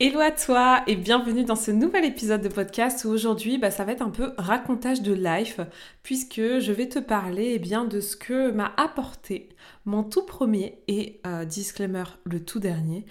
Hello à toi et bienvenue dans ce nouvel épisode de podcast où aujourd'hui bah, ça va être un peu racontage de life puisque je vais te parler eh bien, de ce que m'a apporté mon tout premier et euh, disclaimer le tout dernier,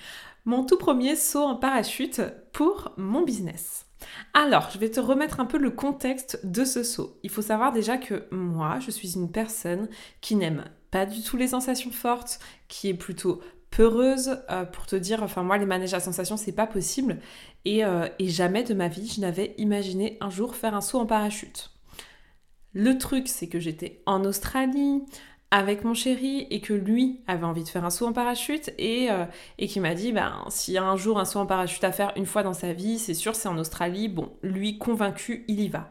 mon tout premier saut en parachute pour mon business. Alors, je vais te remettre un peu le contexte de ce saut. Il faut savoir déjà que moi, je suis une personne qui n'aime pas du tout les sensations fortes, qui est plutôt peureuse euh, pour te dire, enfin moi les manèges à sensations c'est pas possible et, euh, et jamais de ma vie je n'avais imaginé un jour faire un saut en parachute. Le truc c'est que j'étais en Australie avec mon chéri et que lui avait envie de faire un saut en parachute et, euh, et qui m'a dit ben s'il y a un jour un saut en parachute à faire une fois dans sa vie c'est sûr c'est en Australie bon lui convaincu il y va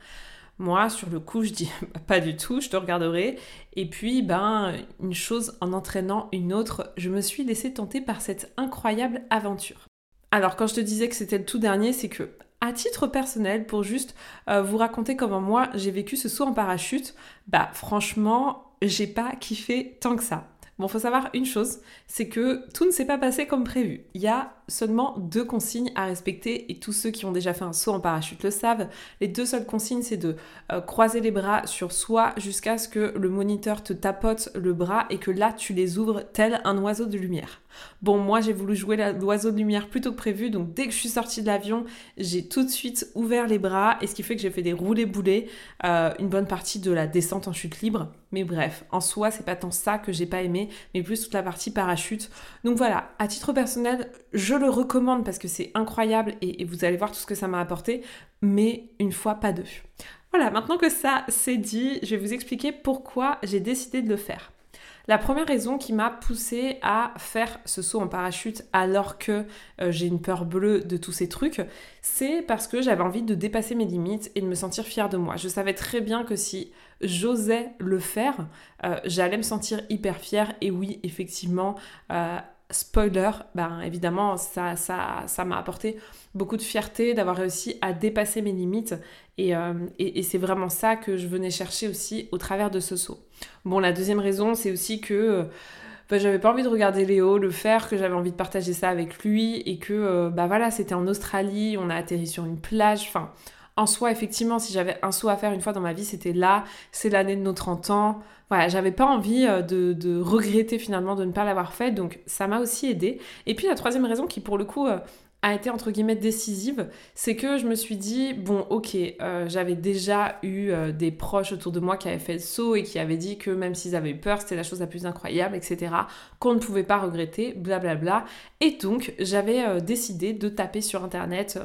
moi, sur le coup, je dis pas du tout, je te regarderai. Et puis, ben, une chose en entraînant une autre, je me suis laissée tenter par cette incroyable aventure. Alors, quand je te disais que c'était le tout dernier, c'est que, à titre personnel, pour juste euh, vous raconter comment moi j'ai vécu ce saut en parachute, bah, franchement, j'ai pas kiffé tant que ça. Bon, faut savoir une chose, c'est que tout ne s'est pas passé comme prévu. Il y a seulement deux consignes à respecter et tous ceux qui ont déjà fait un saut en parachute le savent. Les deux seules consignes, c'est de euh, croiser les bras sur soi jusqu'à ce que le moniteur te tapote le bras et que là, tu les ouvres tel un oiseau de lumière. Bon, moi, j'ai voulu jouer l'oiseau de lumière plutôt que prévu, donc dès que je suis sortie de l'avion, j'ai tout de suite ouvert les bras et ce qui fait que j'ai fait des roulés-boulés euh, une bonne partie de la descente en chute libre. Mais bref, en soi, c'est pas tant ça que j'ai pas aimé, mais plus toute la partie parachute. Donc voilà, à titre personnel, je le recommande parce que c'est incroyable et, vous allez voir tout ce que ça m'a apporté, mais une fois pas deux. Voilà, maintenant que ça c'est dit, je vais vous expliquer pourquoi j'ai décidé de le faire. La première raison qui m'a poussée à faire ce saut en parachute alors que euh, j'ai une peur bleue de tous ces trucs, c'est parce que j'avais envie de dépasser mes limites et de me sentir fière de moi. Je savais très bien que si j'osais le faire, euh, j'allais me sentir hyper fière et oui, effectivement, euh, spoiler, ben évidemment, ça ça ça m'a apporté beaucoup de fierté d'avoir réussi à dépasser mes limites euh, et, et, c'est vraiment ça que je venais chercher aussi au travers de ce saut. Bon, la deuxième raison, c'est aussi que euh, ben, j'avais pas envie de regarder Léo le faire, que j'avais envie de partager ça avec lui et que euh, bah voilà, c'était en Australie, on a atterri sur une plage, enfin en soi, effectivement, si j'avais un saut à faire une fois dans ma vie, c'était là, c'est l'année de nos 30 ans. Voilà, j'avais pas envie euh, de, regretter finalement de ne pas l'avoir fait, donc ça m'a aussi aidé. Et puis la troisième raison qui pour le coup euh, a été entre guillemets décisive, c'est que je me suis dit, bon ok, euh, j'avais déjà eu des proches autour de moi qui avaient fait le saut et qui avaient dit que même s'ils avaient eu peur, c'était la chose la plus incroyable, etc., qu'on ne pouvait pas regretter, blablabla. Et donc j'avais décidé de taper sur Internet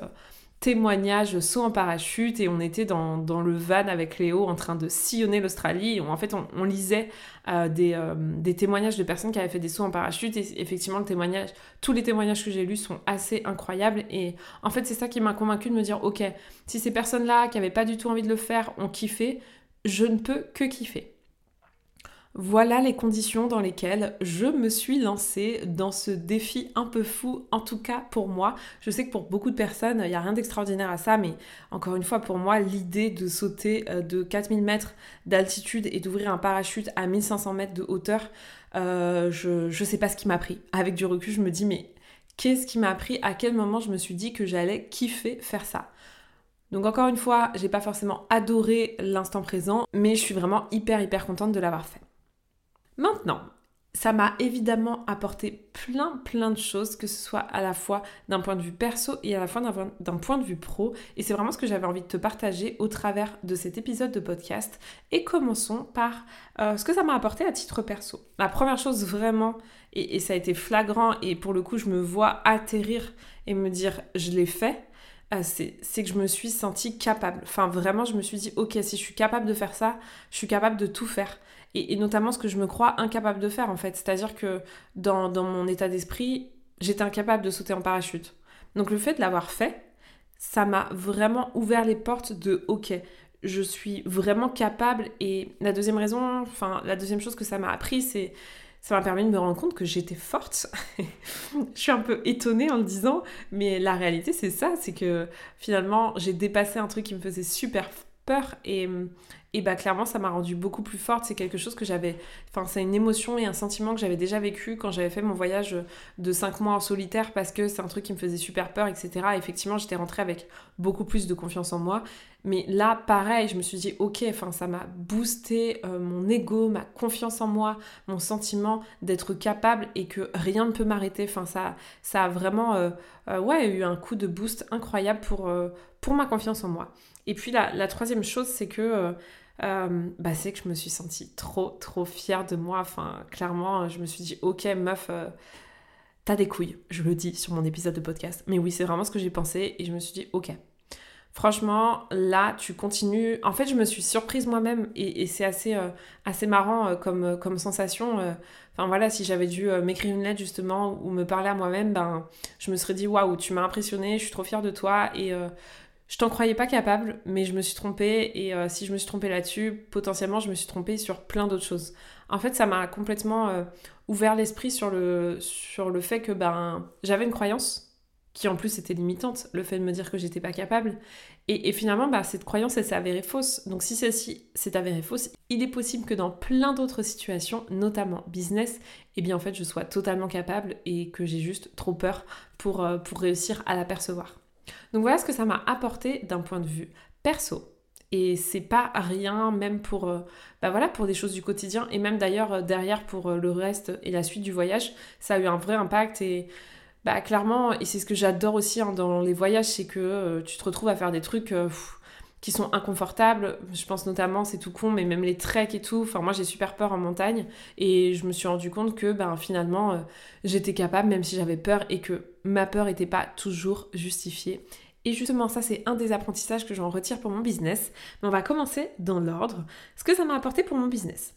témoignage saut en parachute et on était dans, le van avec Léo en train de sillonner l'Australie. En fait, on, lisait euh, euh, des, témoignages de personnes qui avaient fait des sauts en parachute et effectivement, le témoignage, tous les témoignages que j'ai lus sont assez incroyables et en fait, c'est ça qui m'a convaincu de me dire, ok, si ces personnes-là qui n'avaient pas du tout envie de le faire ont kiffé, je ne peux que kiffer. Voilà les conditions dans lesquelles je me suis lancée dans ce défi un peu fou, en tout cas pour moi. Je sais que pour beaucoup de personnes, il n'y a rien d'extraordinaire à ça, mais encore une fois, pour moi, l'idée de sauter euh, de 4000 mètres d'altitude et d'ouvrir un parachute à 1500 mètres de hauteur, euh, je ne sais pas ce qui m'a pris. Avec du recul, je me dis, mais qu'est-ce qui m'a pris? À quel moment je me suis dit que j'allais kiffer faire ça? Donc encore une fois, j'ai pas forcément adoré l'instant présent, mais je suis vraiment hyper hyper contente de l'avoir fait. Maintenant, ça m'a évidemment apporté plein plein de choses, que ce soit à la fois d'un point de vue perso et à la fois d'un point de vue pro. Et c'est vraiment ce que j'avais envie de te partager au travers de cet épisode de podcast. Et commençons par euh, ce que ça m'a apporté à titre perso. La première chose vraiment, et, ça a été flagrant, et pour le coup je me vois atterrir et me dire je l'ai fait, euh, c'est que je me suis sentie capable. Enfin, vraiment, je me suis dit, ok, si je suis capable de faire ça, je suis capable de tout faire et, notamment ce que je me crois incapable de faire en fait. C'est-à-dire que dans, mon état d'esprit, j'étais incapable de sauter en parachute. Donc le fait de l'avoir fait, ça m'a vraiment ouvert les portes de OK, je suis vraiment capable. Et la deuxième raison, enfin, la deuxième chose que ça m'a appris, c'est ça m'a permis de me rendre compte que j'étais forte. je suis un peu étonnée en le disant, mais la réalité, c'est ça c'est que finalement, j'ai dépassé un truc qui me faisait super et, bah clairement ça m'a rendu beaucoup plus forte. C'est quelque chose que j'avais enfin c'est une émotion et un sentiment que j'avais déjà vécu quand j'avais fait mon voyage de 5 mois en solitaire parce que c'est un truc qui me faisait super peur etc effectivement j'étais rentrée avec beaucoup plus de confiance en moi. Mais là pareil je me suis dit ok enfin ça m'a boosté euh, mon ego ma confiance en moi mon sentiment d'être capable et que rien ne peut m'arrêter. Enfin ça ça a vraiment euh, euh, eu un coup de boost incroyable pour ma confiance en moi et puis la, la troisième chose c'est que euh, bah, c'est que je me suis sentie trop, trop fière de moi. Enfin, clairement, je me suis dit, ok, meuf, euh, t'as des couilles. Je le dis sur mon épisode de podcast. Mais oui, c'est vraiment ce que j'ai pensé. Et je me suis dit, ok. Franchement, là, tu continues. En fait, je me suis surprise moi-même et, c'est assez, euh, assez marrant comme, comme sensation. Enfin voilà, si j'avais dû m'écrire une lettre justement ou me parler à moi-même, ben, je me serais dit waouh, tu m'as impressionné, je suis trop fière de toi et je t'en croyais pas capable, mais je me suis trompée et euh, si je me suis trompée là-dessus, potentiellement je me suis trompée sur plein d'autres choses. En fait, ça m'a complètement euh, ouvert l'esprit sur le, sur le fait que ben, j'avais une croyance qui en plus était limitante, le fait de me dire que j'étais pas capable. Et, finalement, bah, cette croyance, elle s'est avérée fausse. Donc si celle-ci s'est avérée fausse, il est possible que dans plein d'autres situations, notamment business, eh bien en fait je sois totalement capable et que j'ai juste trop peur pour, euh, pour réussir à l'apercevoir. Donc voilà ce que ça m'a apporté d'un point de vue perso. Et c'est pas rien, même pour, euh, bah voilà, pour des choses du quotidien, et même d'ailleurs euh, derrière pour euh, le reste et la suite du voyage, ça a eu un vrai impact. Et bah clairement, et c'est ce que j'adore aussi hein, dans les voyages, c'est que tu te retrouves à faire des trucs qui sont inconfortables. Je pense notamment, c'est tout con, mais même les treks et tout. Enfin, moi, j'ai super peur en montagne. Et je me suis rendu compte que ben, finalement, j'étais capable, même si j'avais peur, et que ma peur n'était pas toujours justifiée. Et justement, ça, c'est un des apprentissages que j'en retire pour mon business. Mais on va commencer dans l'ordre. Ce que ça m'a apporté pour mon business.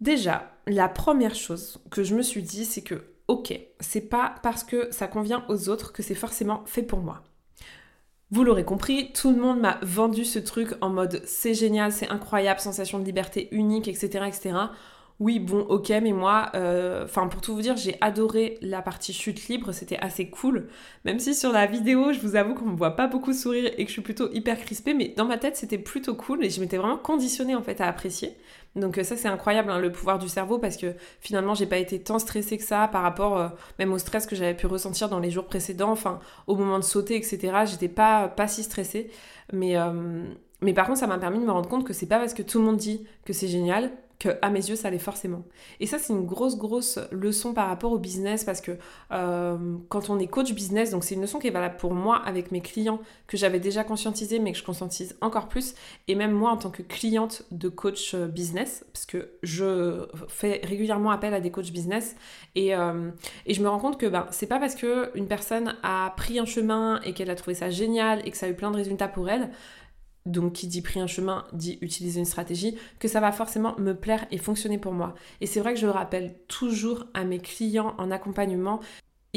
Déjà, la première chose que je me suis dit, c'est que, ok, c'est pas parce que ça convient aux autres que c'est forcément fait pour moi. Vous l'aurez compris, tout le monde m'a vendu ce truc en mode c'est génial, c'est incroyable, sensation de liberté unique, etc. etc. Oui, bon, ok, mais moi, euh, enfin, pour tout vous dire, j'ai adoré la partie chute libre, c'était assez cool. Même si sur la vidéo, je vous avoue qu'on me voit pas beaucoup sourire et que je suis plutôt hyper crispée, mais dans ma tête, c'était plutôt cool et je m'étais vraiment conditionnée en fait à apprécier. Donc euh, ça c'est incroyable hein, le pouvoir du cerveau parce que finalement j'ai pas été tant stressée que ça par rapport euh, même au stress que j'avais pu ressentir dans les jours précédents, enfin au moment de sauter etc. J'étais pas pas si stressée, mais mais par contre ça m'a permis de me rendre compte que c'est pas parce que tout le monde dit que c'est génial que à mes yeux ça l'est forcément. Et ça c'est une grosse grosse leçon par rapport au business parce que euh, quand on est coach business, donc c'est une leçon qui est valable pour moi avec mes clients que j'avais déjà conscientisé mais que je conscientise encore plus et même moi en tant que cliente de coach euh, business parce que je fais régulièrement appel à des coachs business et, euh, et je me rends compte que ben, c'est pas parce que une personne a pris un chemin et qu'elle a trouvé ça génial et que ça a eu plein de résultats pour elle donc qui dit pris un chemin dit utiliser une stratégie, que ça va forcément me plaire et fonctionner pour moi. Et c'est vrai que je rappelle toujours à mes clients en accompagnement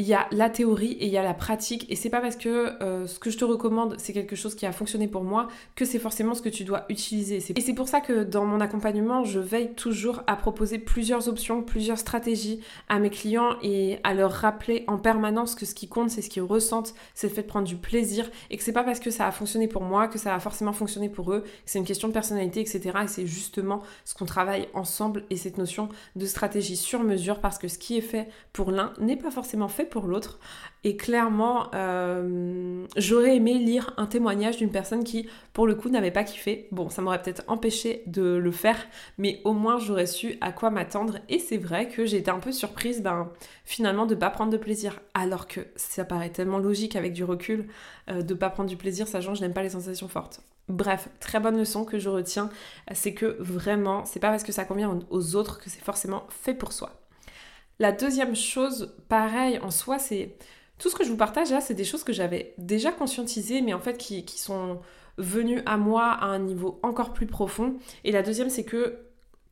il y a la théorie et il y a la pratique. Et c'est pas parce que euh, ce que je te recommande c'est quelque chose qui a fonctionné pour moi que c'est forcément ce que tu dois utiliser. Et c'est pour ça que dans mon accompagnement je veille toujours à proposer plusieurs options plusieurs stratégies à mes clients et à leur rappeler en permanence que ce qui compte c'est ce qu'ils ressentent c'est le fait de prendre du plaisir et que c'est pas parce que ça a fonctionné pour moi que ça a forcément fonctionné pour eux. C'est une question de personnalité etc et c'est justement ce qu'on travaille ensemble et cette notion de stratégie sur mesure parce que ce qui est fait pour l'un n'est pas forcément fait pour l'autre. Et clairement, euh, j'aurais aimé lire un témoignage d'une personne qui, pour le coup, n'avait pas kiffé. Bon, ça m'aurait peut-être empêché de le faire, mais au moins j'aurais su à quoi m'attendre. Et c'est vrai que été un peu surprise, ben, finalement, de pas prendre de plaisir. Alors que ça paraît tellement logique avec du recul euh, de pas prendre du plaisir, sachant que je n'aime pas les sensations fortes. Bref, très bonne leçon que je retiens, c'est que vraiment, c'est pas parce que ça convient aux autres que c'est forcément fait pour soi. La deuxième chose, pareil, en soi, c'est tout ce que je vous partage là, c'est des choses que j'avais déjà conscientisées, mais en fait qui, sont venues à moi à un niveau encore plus profond. Et la deuxième, c'est que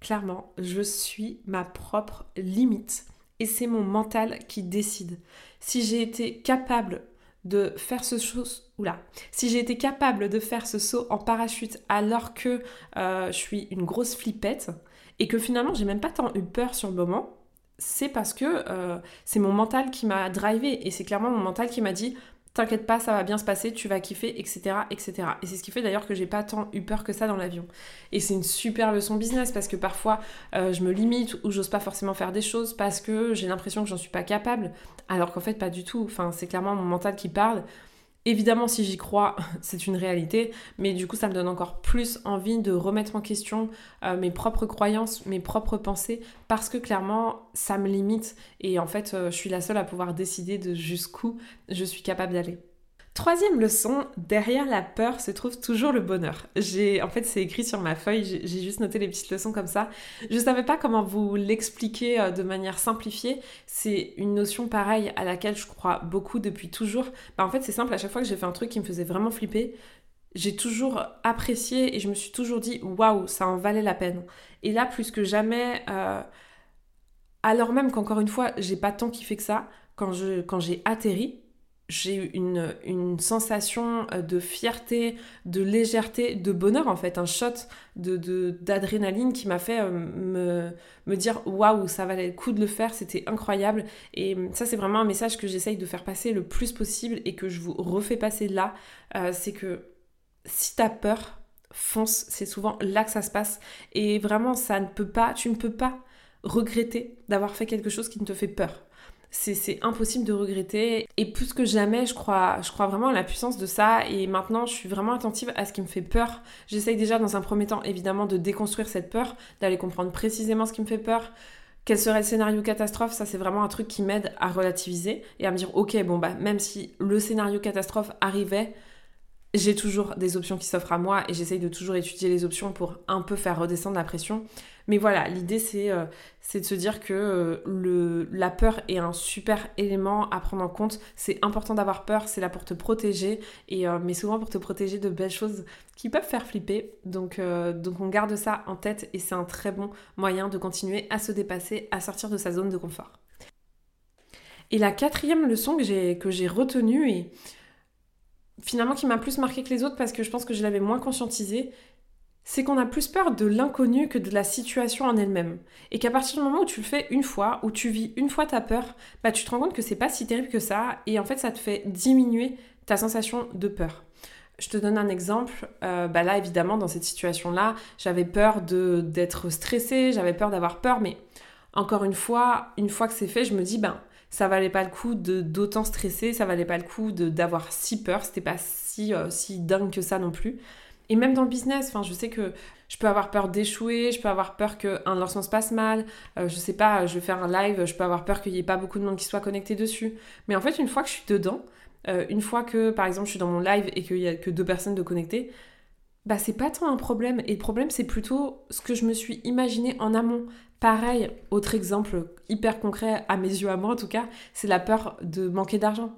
clairement, je suis ma propre limite. Et c'est mon mental qui décide. Si j'ai été capable de faire ce saut, oula, si j'ai été capable de faire ce saut en parachute alors que euh, je suis une grosse flippette et que finalement j'ai même pas tant eu peur sur le moment, c'est parce que euh, c'est mon mental qui m'a drivé et c'est clairement mon mental qui m'a dit t'inquiète pas, ça va bien se passer, tu vas kiffer, etc. etc. Et c'est ce qui fait d'ailleurs que j'ai pas tant eu peur que ça dans l'avion. Et c'est une super leçon business parce que parfois euh, je me limite ou j'ose pas forcément faire des choses parce que j'ai l'impression que j'en suis pas capable, alors qu'en fait pas du tout. Enfin, c'est clairement mon mental qui parle. Évidemment, si j'y crois, c'est une réalité, mais du coup, ça me donne encore plus envie de remettre en question euh, mes propres croyances, mes propres pensées, parce que clairement, ça me limite. Et en fait, euh, je suis la seule à pouvoir décider de jusqu'où je suis capable d'aller. Troisième leçon, derrière la peur se trouve toujours le bonheur. J'ai, en fait, c'est écrit sur ma feuille, j'ai juste noté les petites leçons comme ça. Je savais pas comment vous l'expliquer euh, de manière simplifiée. C'est une notion pareille à laquelle je crois beaucoup depuis toujours. Bah, en fait, c'est simple, à chaque fois que j'ai fait un truc qui me faisait vraiment flipper, j'ai toujours apprécié et je me suis toujours dit waouh, ça en valait la peine. Et là, plus que jamais, euh, alors même qu'encore une fois, j'ai pas tant kiffé que ça, quand, je, quand j'ai atterri, j'ai eu une, sensation euh, de fierté, de légèreté, de bonheur en fait, un shot de, d'adrénaline qui m'a fait euh, me, me dire waouh, ça valait le coup de le faire, c'était incroyable. Et euh, ça, c'est vraiment un message que j'essaye de faire passer le plus possible et que je vous refais passer là. c'est que si t'as peur, fonce, c'est souvent là que ça se passe. Et vraiment, ça ne peut pas, tu ne peux pas regretter d'avoir fait quelque chose qui ne te fait peur c'est impossible de regretter. Et plus que jamais, je crois, je crois vraiment à la puissance de ça. Et maintenant, je suis vraiment attentive à ce qui me fait peur. J'essaye déjà, dans un premier temps, évidemment, de déconstruire cette peur, d'aller comprendre précisément ce qui me fait peur. Quel serait le scénario catastrophe? Ça, c'est vraiment un truc qui m'aide à relativiser et à me dire, ok, bon, bah, même si le scénario catastrophe arrivait, j'ai toujours des options qui s'offrent à moi et j'essaye de toujours étudier les options pour un peu faire redescendre la pression. Mais voilà, l'idée c'est euh, de se dire que euh, la peur est un super élément à prendre en compte. C'est important d'avoir peur, c'est là pour te protéger, euh, mais souvent pour te protéger de belles choses qui peuvent faire flipper. Donc, donc on garde ça en tête et c'est un très bon moyen de continuer à se dépasser, à sortir de sa zone de confort. Et la quatrième leçon que j'ai retenue et finalement qui m'a plus marqué que les autres parce que je pense que je l'avais moins conscientisé, c'est qu'on a plus peur de l'inconnu que de la situation en elle-même. Et qu'à partir du moment où tu le fais une fois, où tu vis une fois ta peur, bah tu te rends compte que c'est pas si terrible que ça, et en fait ça te fait diminuer ta sensation de peur. Je te donne un exemple. Euh, bah là, évidemment, dans cette situation-là, j'avais peur de d'être stressée, j'avais peur d'avoir peur, mais encore une fois, une fois que c'est fait, je me dis, ben, ça valait pas le coup de d'autant stresser, ça valait pas le coup d'avoir si peur, c'était pas si, euh, si dingue que ça non plus. Et même dans le business, enfin, je sais que je peux avoir peur d'échouer, je peux avoir peur qu'un lancement se passe mal, euh, je sais pas, je vais faire un live, je peux avoir peur qu'il n'y ait pas beaucoup de monde qui soit connecté dessus. Mais en fait, une fois que je suis dedans, euh, une fois que, par exemple, je suis dans mon live et qu'il y a que deux personnes de connectées, bah c'est pas tant un problème. Et le problème, c'est plutôt ce que je me suis imaginé en amont. Pareil, autre exemple hyper concret, à mes yeux à moi en tout cas, c'est la peur de manquer d'argent.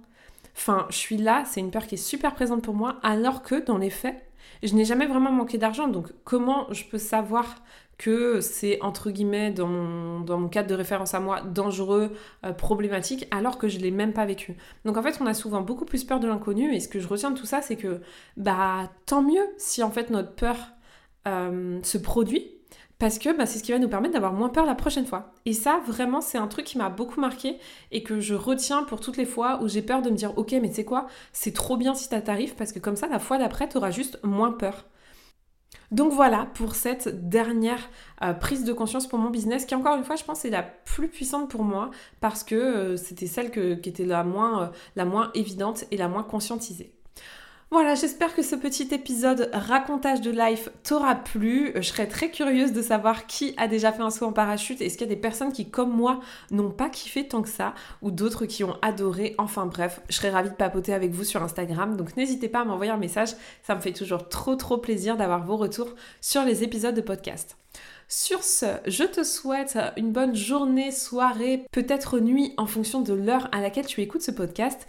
Enfin, je suis là, c'est une peur qui est super présente pour moi, alors que dans les faits, je n'ai jamais vraiment manqué d'argent. Donc comment je peux savoir que c'est entre guillemets dans mon, cadre de référence à moi dangereux, euh, problématique, alors que je l'ai même pas vécu. Donc en fait, on a souvent beaucoup plus peur de l'inconnu, et ce que je retiens de tout ça, c'est que bah tant mieux si en fait notre peur euh, se produit parce que bah, c'est ce qui va nous permettre d'avoir moins peur la prochaine fois. Et ça, vraiment, c'est un truc qui m'a beaucoup marqué et que je retiens pour toutes les fois où j'ai peur de me dire, ok, mais tu sais quoi, c'est trop bien si ça t'arrive parce que comme ça, la fois d'après, tu auras juste moins peur. Donc voilà pour cette dernière euh, prise de conscience pour mon business qui encore une fois je pense est la plus puissante pour moi parce que euh, c'était celle qui était euh, la moins évidente et la moins conscientisée. Voilà, j'espère que ce petit épisode racontage de life t'aura plu. Je serais très curieuse de savoir qui a déjà fait un saut en parachute. Est-ce qu'il y a des personnes qui, comme moi, n'ont pas kiffé tant que ça ou d'autres qui ont adoré? Enfin bref, je serais ravie de papoter avec vous sur Instagram. Donc n'hésitez pas à m'envoyer un message. Ça me fait toujours trop trop plaisir d'avoir vos retours sur les épisodes de podcast. Sur ce, je te souhaite une bonne journée, soirée, peut-être nuit en fonction de l'heure à laquelle tu écoutes ce podcast